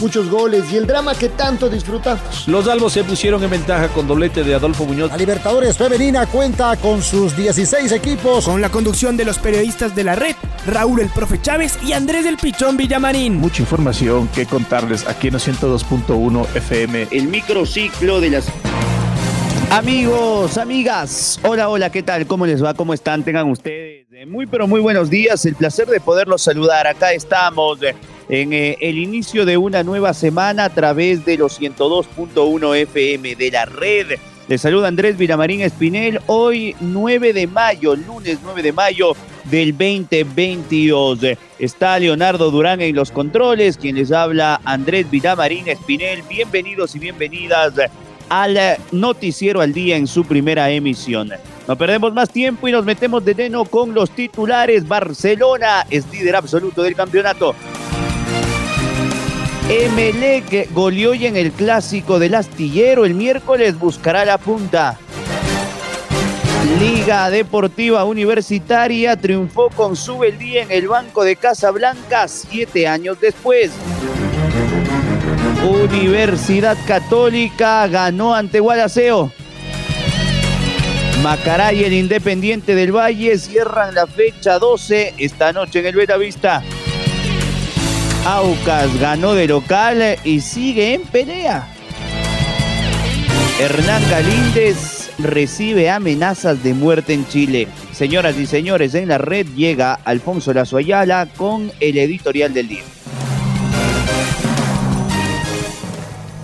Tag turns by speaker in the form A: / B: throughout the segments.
A: muchos goles y el drama que tanto disfrutamos.
B: Los albos se pusieron en ventaja con doblete de Adolfo Muñoz.
C: La Libertadores Femenina cuenta con sus 16 equipos.
D: Con la conducción de los periodistas de la red, Raúl el Profe Chávez y Andrés del Pichón Villamarín.
E: Mucha información que contarles aquí en 102.1 FM.
F: El microciclo de las Amigos, amigas, hola, hola, ¿qué tal? ¿Cómo les va? ¿Cómo están? Tengan ustedes muy, pero muy buenos días. El placer de poderlos saludar. Acá estamos en eh, el inicio de una nueva semana a través de los 102.1 FM de la red. Les saluda Andrés Vilamarín Espinel, hoy 9 de mayo, lunes 9 de mayo del 2022. Está Leonardo Durán en los controles, quien les habla Andrés Vilamarín Espinel. Bienvenidos y bienvenidas al Noticiero al Día en su primera emisión. No perdemos más tiempo y nos metemos de lleno con los titulares. Barcelona es líder absoluto del campeonato. Emelec goleó y en el clásico del astillero el miércoles buscará la punta. Liga Deportiva Universitaria triunfó con Subeldía en el Banco de Casablanca siete años después. Universidad Católica ganó ante Guadalajara. Macará y el Independiente del Valle cierran la fecha 12 esta noche en el Vista. Aucas ganó de local y sigue en pelea. Hernán Galíndez recibe amenazas de muerte en Chile. Señoras y señores, en la red llega Alfonso Lazo Ayala con el editorial del día.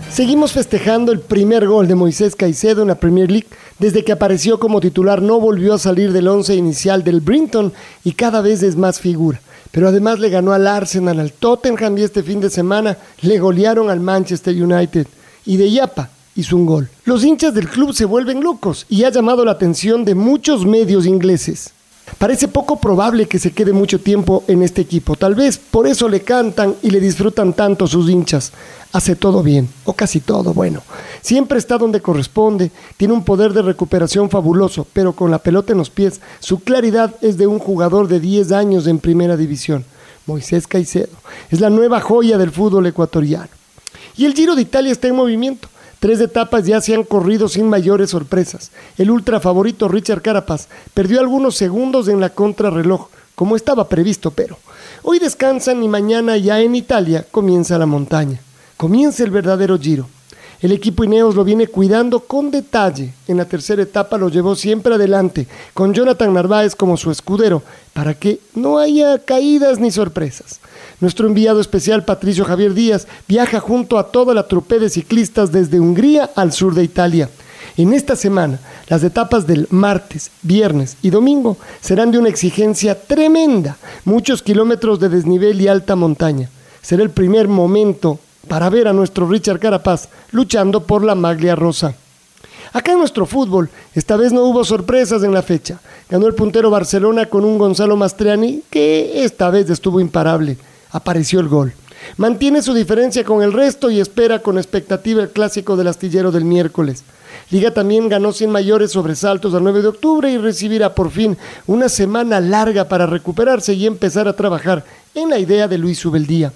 A: Seguimos festejando el primer gol de Moisés Caicedo en la Premier League. Desde que apareció como titular no volvió a salir del once inicial del Brinton y cada vez es más figura pero además le ganó al Arsenal, al Tottenham y este fin de semana le golearon al Manchester United. Y de Yapa hizo un gol. Los hinchas del club se vuelven locos y ha llamado la atención de muchos medios ingleses. Parece poco probable que se quede mucho tiempo en este equipo. Tal vez por eso le cantan y le disfrutan tanto sus hinchas. Hace todo bien, o casi todo bueno. Siempre está donde corresponde, tiene un poder de recuperación fabuloso, pero con la pelota en los pies, su claridad es de un jugador de 10 años en primera división. Moisés Caicedo es la nueva joya del fútbol ecuatoriano. Y el Giro de Italia está en movimiento. Tres etapas ya se han corrido sin mayores sorpresas. El ultra favorito Richard Carapaz perdió algunos segundos en la contrarreloj, como estaba previsto, pero hoy descansan y mañana ya en Italia comienza la montaña. Comienza el verdadero giro. El equipo Ineos lo viene cuidando con detalle. En la tercera etapa lo llevó siempre adelante, con Jonathan Narváez como su escudero, para que no haya caídas ni sorpresas. Nuestro enviado especial Patricio Javier Díaz viaja junto a toda la trupe de ciclistas desde Hungría al sur de Italia. En esta semana, las etapas del martes, viernes y domingo serán de una exigencia tremenda, muchos kilómetros de desnivel y alta montaña. Será el primer momento para ver a nuestro Richard Carapaz luchando por la maglia rosa. Acá en nuestro fútbol, esta vez no hubo sorpresas en la fecha. Ganó el puntero Barcelona con un Gonzalo Mastriani que esta vez estuvo imparable. Apareció el gol. Mantiene su diferencia con el resto y espera con expectativa el clásico del astillero del miércoles. Liga también ganó sin mayores sobresaltos al 9 de octubre y recibirá por fin una semana larga para recuperarse y empezar a trabajar en la idea de Luis Ubeldía.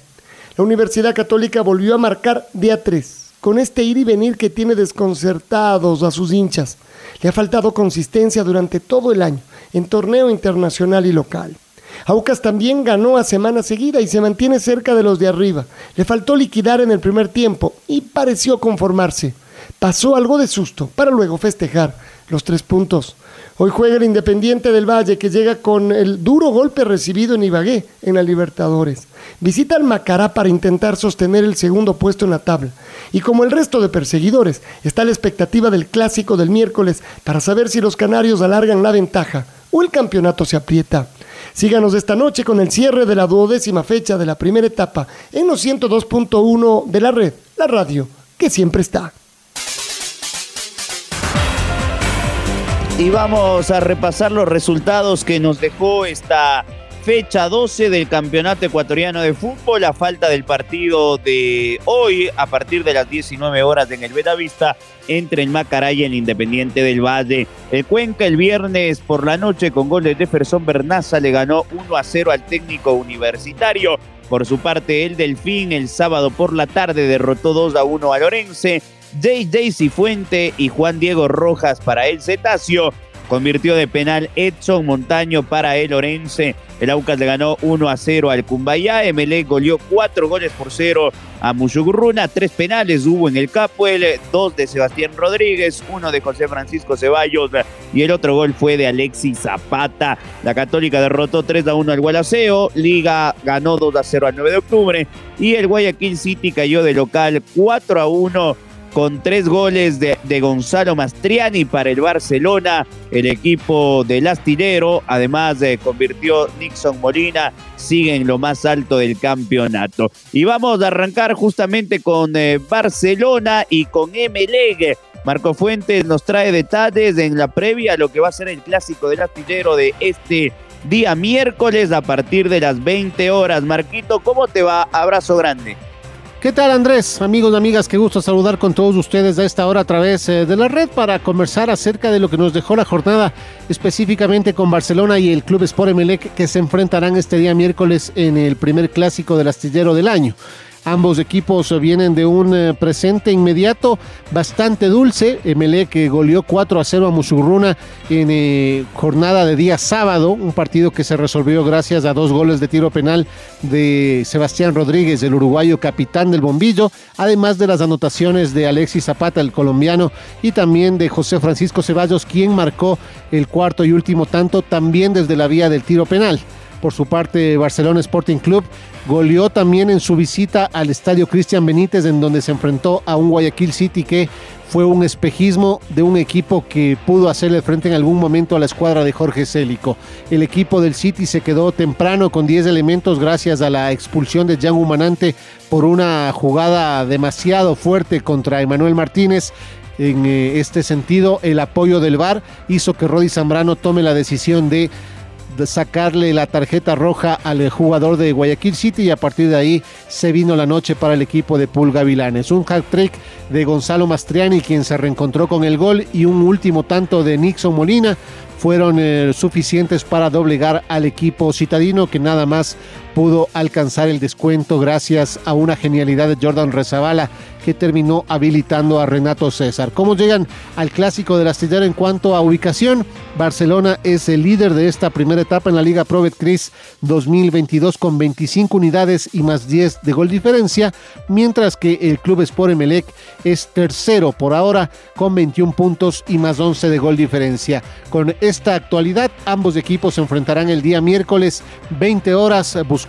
A: La Universidad Católica volvió a marcar día 3, con este ir y venir que tiene desconcertados a sus hinchas. Le ha faltado consistencia durante todo el año, en torneo internacional y local. Aucas también ganó a semana seguida y se mantiene cerca de los de arriba. Le faltó liquidar en el primer tiempo y pareció conformarse. Pasó algo de susto para luego festejar los tres puntos. Hoy juega el Independiente del Valle que llega con el duro golpe recibido en Ibagué en la Libertadores. Visita al Macará para intentar sostener el segundo puesto en la tabla. Y como el resto de perseguidores, está la expectativa del clásico del miércoles para saber si los canarios alargan la ventaja o el campeonato se aprieta. Síganos esta noche con el cierre de la duodécima fecha de la primera etapa en los 102.1 de la red, la radio que siempre está.
F: Y vamos a repasar los resultados que nos dejó esta fecha 12 del Campeonato Ecuatoriano de Fútbol, a falta del partido de hoy, a partir de las 19 horas en el Betavista, entre el Macará y el Independiente del Valle. El Cuenca el viernes por la noche con goles de Jefferson Bernaza le ganó 1 a 0 al técnico universitario. Por su parte, el Delfín el sábado por la tarde derrotó 2 a 1 a Lorense. J.J. Cifuente y Juan Diego Rojas para el Cetáceo Convirtió de penal Edson Montaño para el Orense. El Aucas le ganó 1 a 0 al Cumbayá. MLE goleó 4 goles por 0 a Mushugurruna. Tres penales hubo en el Capuel, dos de Sebastián Rodríguez, uno de José Francisco Ceballos y el otro gol fue de Alexis Zapata. La Católica derrotó 3 a 1 al Gualaceo. Liga ganó 2 a 0 al 9 de octubre. Y el Guayaquil City cayó de local 4 a 1 con tres goles de, Gonzalo Mastriani para el Barcelona, el equipo del astillero, además de convirtió Nixon Molina, sigue en lo más alto del campeonato. Y vamos a arrancar justamente con eh, Barcelona y con MLEG. Marco Fuentes nos trae detalles en la previa a lo que va a ser el clásico del astillero de este día miércoles a partir de las 20 horas. Marquito, ¿cómo te va? Abrazo grande.
G: ¿Qué tal Andrés? Amigos y amigas, qué gusto saludar con todos ustedes a esta hora a través eh, de la red para conversar acerca de lo que nos dejó la jornada, específicamente con Barcelona y el Club Sport Emelec que se enfrentarán este día miércoles en el primer clásico del astillero del año. Ambos equipos vienen de un eh, presente inmediato bastante dulce. que goleó 4 a 0 a Musurruna en eh, jornada de día sábado, un partido que se resolvió gracias a dos goles de tiro penal de Sebastián Rodríguez, el uruguayo capitán del bombillo, además de las anotaciones de Alexis Zapata, el colombiano, y también de José Francisco Ceballos, quien marcó el cuarto y último tanto también desde la vía del tiro penal. Por su parte, Barcelona Sporting Club goleó también en su visita al estadio Cristian Benítez, en donde se enfrentó a un Guayaquil City que fue un espejismo de un equipo que pudo hacerle frente en algún momento a la escuadra de Jorge Célico. El equipo del City se quedó temprano con 10 elementos gracias a la expulsión de Jan Humanante por una jugada demasiado fuerte contra Emanuel Martínez. En eh, este sentido, el apoyo del VAR hizo que Rodi Zambrano tome la decisión de sacarle la tarjeta roja al jugador de Guayaquil City y a partir de ahí se vino la noche para el equipo de Pulga Vilanes. Un hat trick de Gonzalo Mastriani quien se reencontró con el gol y un último tanto de Nixon Molina fueron eh, suficientes para doblegar al equipo citadino que nada más pudo alcanzar el descuento gracias a una genialidad de Jordan Rezabala que terminó habilitando a Renato César. ¿Cómo llegan al clásico del astillero en cuanto a ubicación? Barcelona es el líder de esta primera etapa en la Liga Pro Cris 2022 con 25 unidades y más 10 de gol diferencia, mientras que el Club Sport Emelec es tercero por ahora con 21 puntos y más 11 de gol diferencia. Con esta actualidad, ambos equipos se enfrentarán el día miércoles 20 horas buscando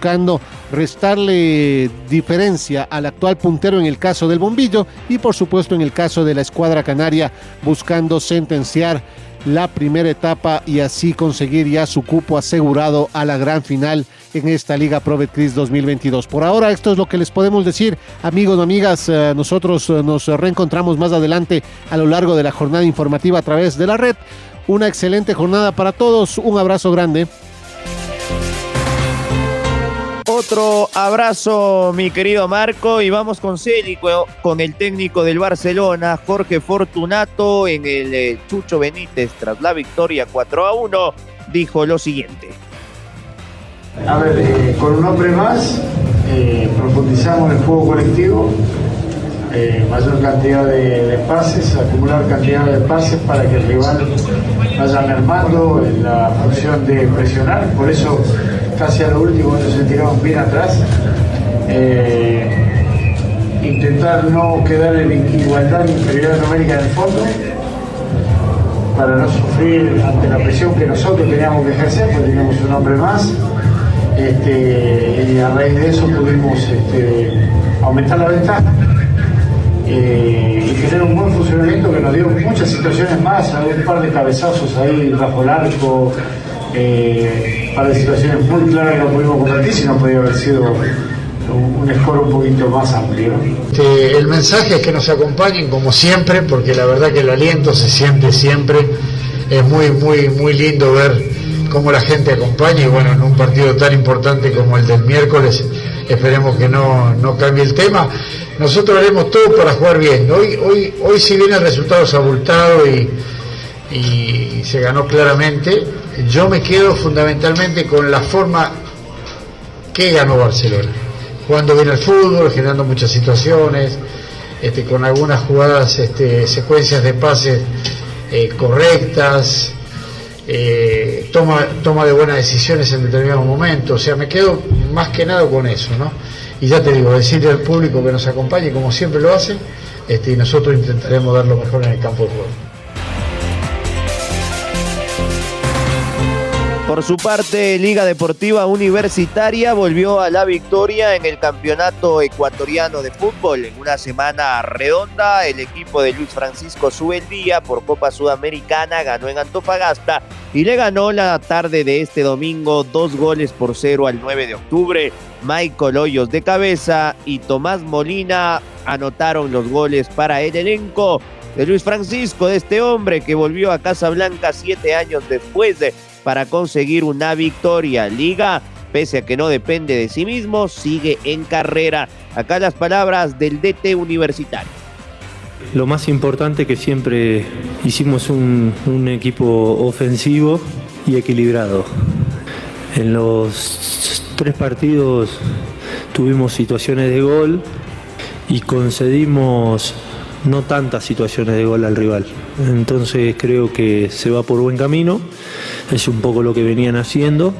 G: restarle diferencia al actual puntero en el caso del bombillo y por supuesto en el caso de la escuadra canaria buscando sentenciar la primera etapa y así conseguir ya su cupo asegurado a la gran final en esta Liga Pro Betcris 2022. Por ahora esto es lo que les podemos decir, amigos, amigas, eh, nosotros eh, nos reencontramos más adelante a lo largo de la jornada informativa a través de la red. Una excelente jornada para todos, un abrazo grande.
F: Otro abrazo, mi querido Marco, y vamos con Célico, con el técnico del Barcelona, Jorge Fortunato, en el eh, Chucho Benítez, tras la victoria 4 a 1, dijo lo siguiente.
H: A ver, eh, con un hombre más, eh, profundizamos el juego colectivo, mayor cantidad de, pases, acumular cantidad de pases para que el rival vaya mermando en la función de presionar, por eso casi a lo último ellos se tiraron bien atrás. Eh, intentar no quedar en igualdad ni inferioridad numérica en el fondo para no sufrir ante la presión que nosotros teníamos que ejercer, porque teníamos un hombre más. Este, y a raíz de eso pudimos este, aumentar la ventaja eh, y tener un buen funcionamiento que nos dio muchas situaciones más, un par de cabezazos ahí bajo el arco, eh, para situaciones muy claras no pudimos convertir, si no haber sido un, score un poquito más amplio.
I: Este, el mensaje es que nos acompañen como siempre, porque la verdad que el aliento se siente siempre. Es muy, muy, muy lindo ver cómo la gente acompaña y bueno, en un partido tan importante como el del miércoles, esperemos que no, no cambie el tema. Nosotros haremos todo para jugar bien. Hoy, hoy, hoy si bien el resultado es abultado y se ganó claramente, yo me quedo fundamentalmente con la forma que ganó Barcelona. Jugando bien el fútbol, generando muchas situaciones, este, con algunas jugadas, este, secuencias de pases eh, correctas, eh, toma, de buenas decisiones en determinados momentos. O sea, me quedo más que nada con eso, ¿no? Y ya te digo, decirle al público que nos acompañe, como siempre lo hace, este, y nosotros intentaremos dar lo mejor en el campo de juego.
F: Por su parte, Liga Deportiva Universitaria volvió a la victoria en el Campeonato Ecuatoriano de Fútbol. En una semana redonda, el equipo de Luis Francisco Subeldía por Copa Sudamericana ganó en Antofagasta y le ganó la tarde de este domingo dos goles por cero al 9 de octubre. Michael Hoyos de cabeza y Tomás Molina anotaron los goles para el elenco de Luis Francisco, de este hombre que volvió a Casablanca siete años después de para conseguir una victoria. Liga, pese a que no depende de sí mismo, sigue en carrera. Acá las palabras del DT universitario.
J: Lo más importante que siempre hicimos un, equipo ofensivo y equilibrado. En los tres partidos tuvimos situaciones de gol y concedimos no tantas situaciones de gol al rival. Entonces creo que se va por buen camino, es un poco lo que venían haciendo.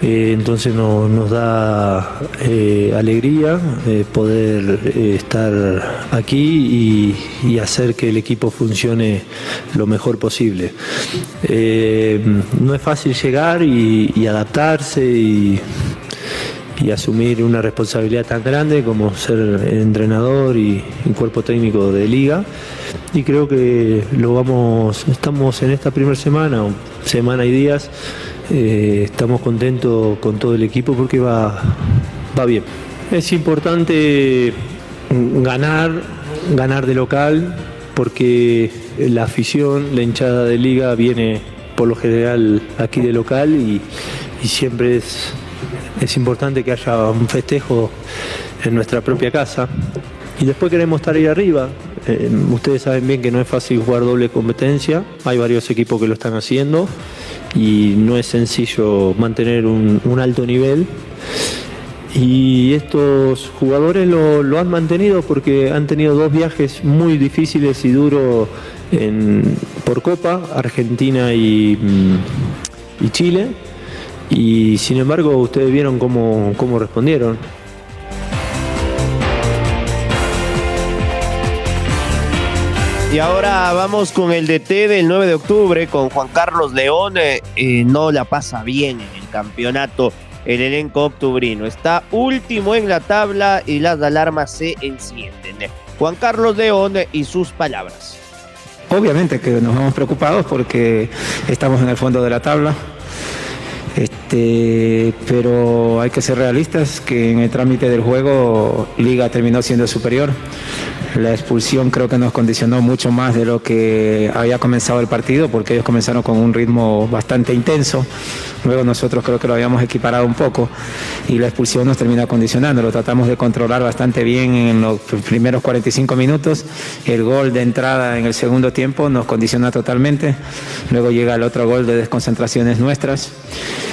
J: Eh, entonces no, nos da eh, alegría eh, poder estar aquí y, hacer que el equipo funcione lo mejor posible. No es fácil llegar y, y adaptarse y, y asumir una responsabilidad tan grande como ser entrenador y, y cuerpo técnico de liga. Y creo que lo vamos, estamos en esta primera semana, semana y días, eh, estamos contentos con todo el equipo porque va, va bien. Es importante ganar, ganar de local, porque la afición, la hinchada de liga viene por lo general aquí de local y, y siempre es es importante que haya un festejo en nuestra propia casa. Y después queremos estar ahí arriba. Eh, ustedes saben bien que no es fácil jugar doble competencia. Hay varios equipos que lo están haciendo y no es sencillo mantener un, alto nivel. Y estos jugadores lo, han mantenido porque han tenido dos viajes muy difíciles y duros en, por Copa, Argentina y, y Chile y sin embargo, ustedes vieron cómo, cómo respondieron.
F: Y ahora vamos con el DT del 9 de octubre, con Juan Carlos León. Eh, no la pasa bien en el campeonato el elenco octubrino. Está último en la tabla y las alarmas se encienden. Juan Carlos León y sus palabras.
K: Obviamente que nos vamos preocupados porque estamos en el fondo de la tabla. Este, pero hay que ser realistas que en el trámite del juego Liga terminó siendo superior. La expulsión creo que nos condicionó mucho más de lo que había comenzado el partido porque ellos comenzaron con un ritmo bastante intenso. Luego nosotros creo que lo habíamos equiparado un poco y la expulsión nos termina condicionando. Lo tratamos de controlar bastante bien en los primeros 45 minutos. El gol de entrada en el segundo tiempo nos condiciona totalmente. Luego llega el otro gol de desconcentraciones nuestras.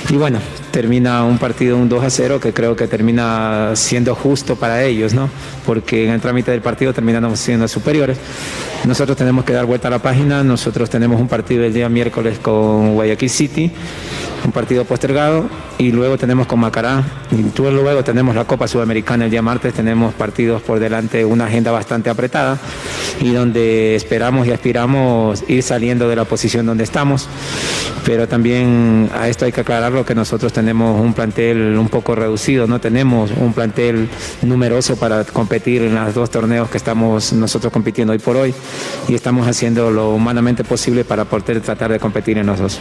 K: Y bueno, termina un partido un 2 a 0 que creo que termina siendo justo para ellos, ¿no? Porque en el trámite del partido terminamos siendo superiores. Nosotros tenemos que dar vuelta a la página, nosotros tenemos un partido el día miércoles con Guayaquil City, un partido postergado, y luego tenemos con Macará, y luego tenemos la Copa Sudamericana el día martes, tenemos partidos por delante, una agenda bastante apretada, y donde esperamos y aspiramos ir saliendo de la posición donde estamos, pero también a esto hay que aclararlo que nosotros tenemos un plantel un poco reducido, no tenemos un plantel numeroso para competir en los dos torneos que estamos nosotros compitiendo hoy por hoy y estamos haciendo lo humanamente posible para poder tratar de competir en los dos.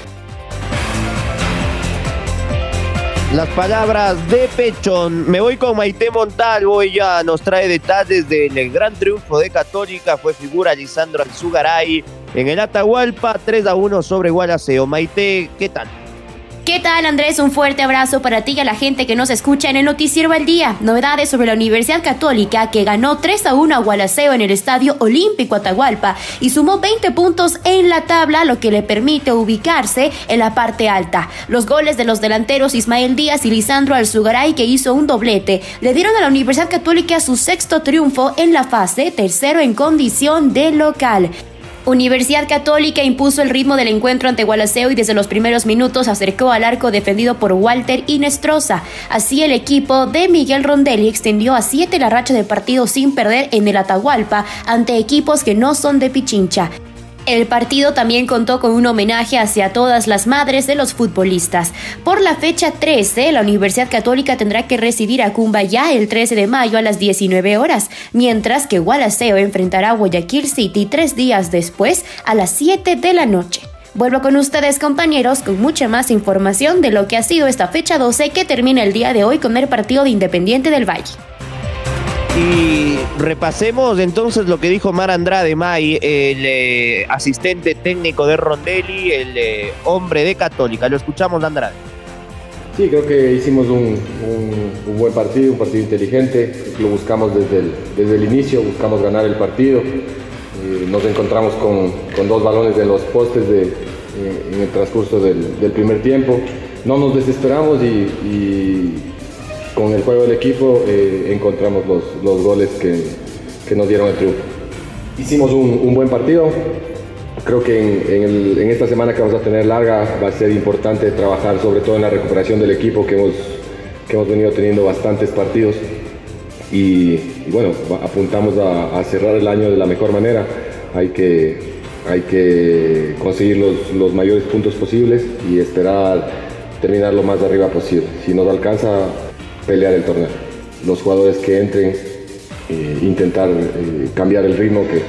F: Las palabras de Pechón. Me voy con Maite Montalvo. Ella nos trae detalles del gran triunfo de Católica. Fue figura Lisandro Alzugaray en el Atahualpa. 3 a 1 sobre Gualaceo. Maite, ¿qué tal?
L: ¿Qué tal Andrés? Un fuerte abrazo para ti y a la gente que nos escucha en el Noticiero al Día. Novedades sobre la Universidad Católica que ganó 3 a 1 a Gualaceo en el Estadio Olímpico Atahualpa y sumó 20 puntos en la tabla, lo que le permite ubicarse en la parte alta. Los goles de los delanteros Ismael Díaz y Lisandro Alzugaray, que hizo un doblete, le dieron a la Universidad Católica su sexto triunfo en la fase, tercero en condición de local. Universidad Católica impuso el ritmo del encuentro ante Gualaceo y desde los primeros minutos acercó al arco defendido por Walter Inestrosa. Así el equipo de Miguel Rondelli extendió a siete la racha de partido sin perder en el Atahualpa ante equipos que no son de Pichincha. El partido también contó con un homenaje hacia todas las madres de los futbolistas. Por la fecha 13, la Universidad Católica tendrá que recibir a ya el 13 de mayo a las 19 horas, mientras que Gualaceo enfrentará a Guayaquil City tres días después a las 7 de la noche. Vuelvo con ustedes compañeros con mucha más información de lo que ha sido esta fecha 12 que termina el día de hoy con el partido de Independiente del Valle.
F: Y repasemos entonces lo que dijo Mar Andrade May, el eh, asistente técnico de Rondelli, el eh, hombre de Católica. Lo escuchamos, Andrade.
M: Sí, creo que hicimos un, buen partido, un partido inteligente. Lo buscamos desde el, desde el inicio, buscamos ganar el partido. Eh, nos encontramos con, dos balones de los postes en el transcurso del, primer tiempo. No nos desesperamos y con el juego del equipo eh, encontramos los, goles que, nos dieron el triunfo. Hicimos un, buen partido. Creo que en, esta semana que vamos a tener larga va a ser importante trabajar sobre todo en la recuperación del equipo que hemos, que hemos venido teniendo bastantes partidos. Y, bueno, apuntamos a, cerrar el año de la mejor manera. Hay que, hay que conseguir los, los mayores puntos posibles y esperar terminar lo más arriba posible. Si nos alcanza, pelear el torneo. Los jugadores que entren, eh, intentar eh, cambiar el ritmo que,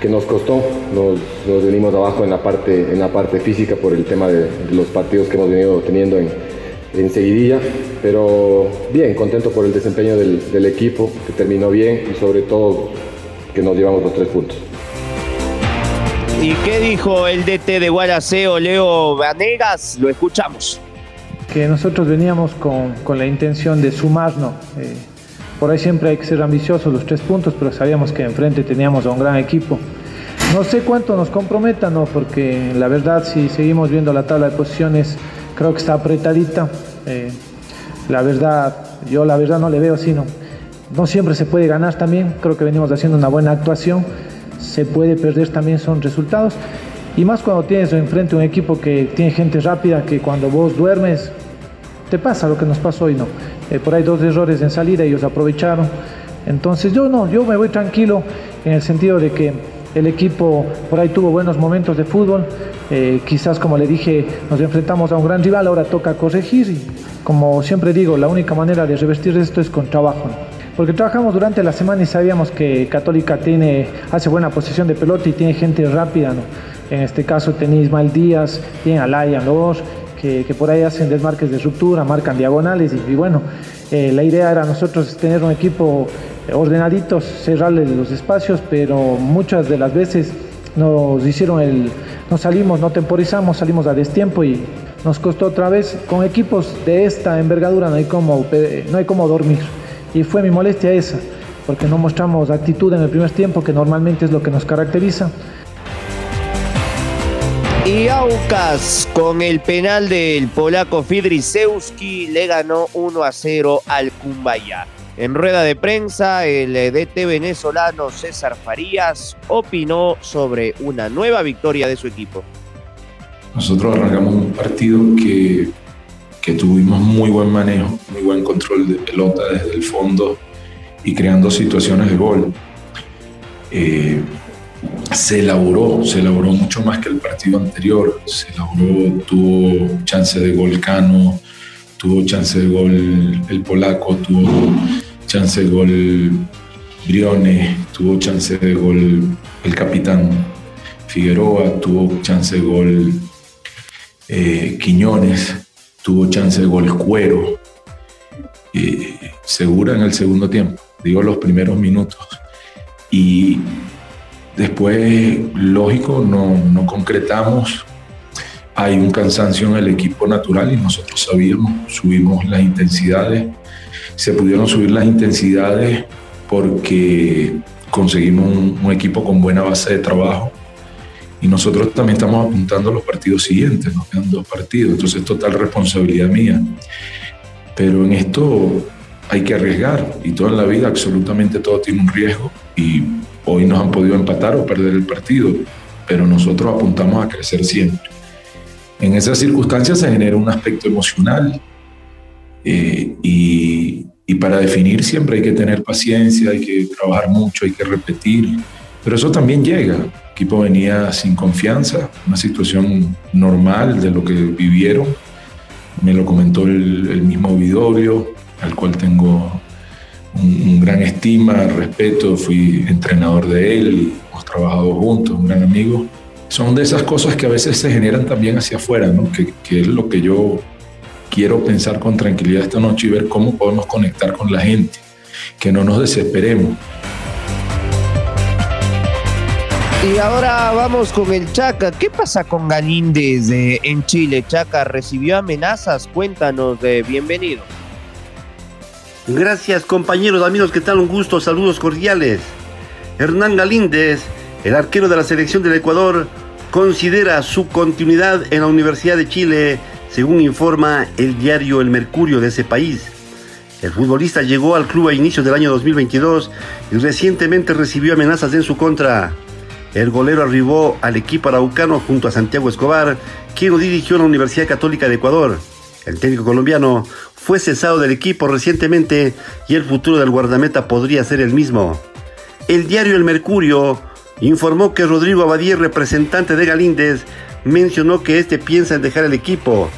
M: que nos costó. Nos, nos, venimos abajo en la, parte, en la parte física por el tema de, los partidos que hemos venido teniendo en, en seguidilla. Pero bien, contento por el desempeño del, del equipo, que terminó bien y sobre todo que nos llevamos los tres puntos.
F: ¿Y qué dijo el DT de Guaraceo, Leo Vanegas? Lo escuchamos
N: que nosotros veníamos con, con la intención de sumarnos. Eh, por ahí siempre hay que ser ambiciosos los tres puntos, pero sabíamos que enfrente teníamos a un gran equipo. No sé cuánto nos comprometa, ¿no? porque la verdad si seguimos viendo la tabla de posiciones, creo que está apretadita. Eh, la verdad, yo la verdad no le veo así, ¿no? No siempre se puede ganar también, creo que venimos haciendo una buena actuación, se puede perder también son resultados. Y más cuando tienes enfrente un equipo que tiene gente rápida, que cuando vos duermes te pasa lo que nos pasó hoy, ¿no? Eh, por ahí dos errores en salida, ellos aprovecharon. Entonces yo no, yo me voy tranquilo en el sentido de que el equipo por ahí tuvo buenos momentos de fútbol. Eh, quizás como le dije, nos enfrentamos a un gran rival, ahora toca corregir y como siempre digo, la única manera de revertir esto es con trabajo. Porque trabajamos durante la semana y sabíamos que Católica tiene, hace buena posición de pelota y tiene gente rápida. ¿no? En este caso tenéis Ismael Díaz, tiene a Laia Lobos, que, por ahí hacen desmarques de ruptura, marcan diagonales y, bueno, eh, la idea era nosotros tener un equipo ordenadito, cerrarle los espacios, pero muchas de las veces nos hicieron el, nos salimos, no temporizamos, salimos a destiempo y nos costó otra vez. Con equipos de esta envergadura no hay como, no hay como dormir y fue mi molestia esa, porque no mostramos actitud en el primer tiempo, que normalmente es lo que nos caracteriza.
F: Y Aucas, con el penal del polaco Fidrisewski, le ganó 1 a 0 al Cumbaya. En rueda de prensa, el DT venezolano César Farías opinó sobre una nueva victoria de su equipo.
O: Nosotros arrancamos un partido que, que tuvimos muy buen manejo, muy buen control de pelota desde el fondo y creando situaciones de gol. Eh, se elaboró, se elaboró mucho más que el partido anterior. Se elaboró, tuvo chance de gol Cano, tuvo chance de gol el polaco, tuvo chance de gol Briones, tuvo chance de gol el capitán Figueroa, tuvo chance de gol eh, Quiñones, tuvo chance de gol Cuero. Eh, segura en el segundo tiempo, digo los primeros minutos. Y Después, lógico, no, concretamos. Hay un cansancio en el equipo natural y nosotros sabíamos, subimos las intensidades, se pudieron subir las intensidades porque conseguimos un, equipo con buena base de trabajo. Y nosotros también estamos apuntando a los partidos siguientes, nos quedan dos partidos, entonces es total responsabilidad mía. Pero en esto hay que arriesgar y toda la vida absolutamente todo tiene un riesgo y hoy nos han podido empatar o perder el partido, pero nosotros apuntamos a crecer siempre. En esas circunstancias se genera un aspecto emocional eh, y, para definir siempre hay que tener paciencia, hay que trabajar mucho, hay que repetir, pero eso también llega. El equipo venía sin confianza, una situación normal de lo que vivieron. Me lo comentó el, mismo Vidorio, al cual tengo un, gran estima, respeto, fui entrenador de él, hemos trabajado juntos, un gran amigo. Son de esas cosas que a veces se generan también hacia afuera, ¿no? que, que es lo que yo quiero pensar con tranquilidad esta noche y ver cómo podemos conectar con la gente, que no nos desesperemos.
F: Y ahora vamos con el Chaca. ¿Qué pasa con Galíndez en Chile? Chaca recibió amenazas. Cuéntanos, de bienvenido.
P: Gracias compañeros, amigos, ¿qué tal? Un gusto, saludos cordiales. Hernán Galíndez, el arquero de la selección del Ecuador, considera su continuidad en la Universidad de Chile, según informa el diario El Mercurio de ese país. El futbolista llegó al club a inicios del año 2022 y recientemente recibió amenazas en su contra. El golero arribó al equipo araucano junto a Santiago Escobar, quien lo dirigió en la Universidad Católica de Ecuador. El técnico colombiano fue cesado del equipo recientemente y el futuro del guardameta podría ser el mismo. El diario El Mercurio informó que Rodrigo Abadía, representante de Galíndez, mencionó que este piensa en dejar el equipo.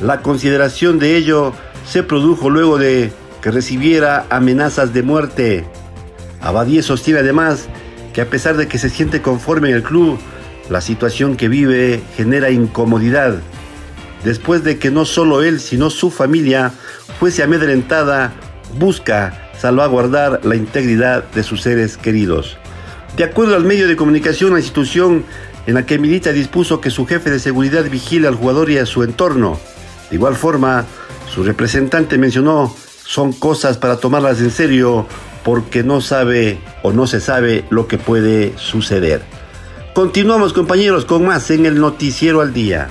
P: La consideración de ello se produjo luego de que recibiera amenazas de muerte. Abadía sostiene además que a pesar de que se siente conforme en el club, la situación que vive genera incomodidad. Después de que no solo él, sino su familia fuese amedrentada, busca salvaguardar la integridad de sus seres queridos. De acuerdo al medio de comunicación, la institución en la que milita dispuso que su jefe de seguridad vigile al jugador y a su entorno. De igual forma, su representante mencionó, son cosas para tomarlas en serio porque no sabe o no se sabe lo que puede suceder. Continuamos compañeros con más en el noticiero al día.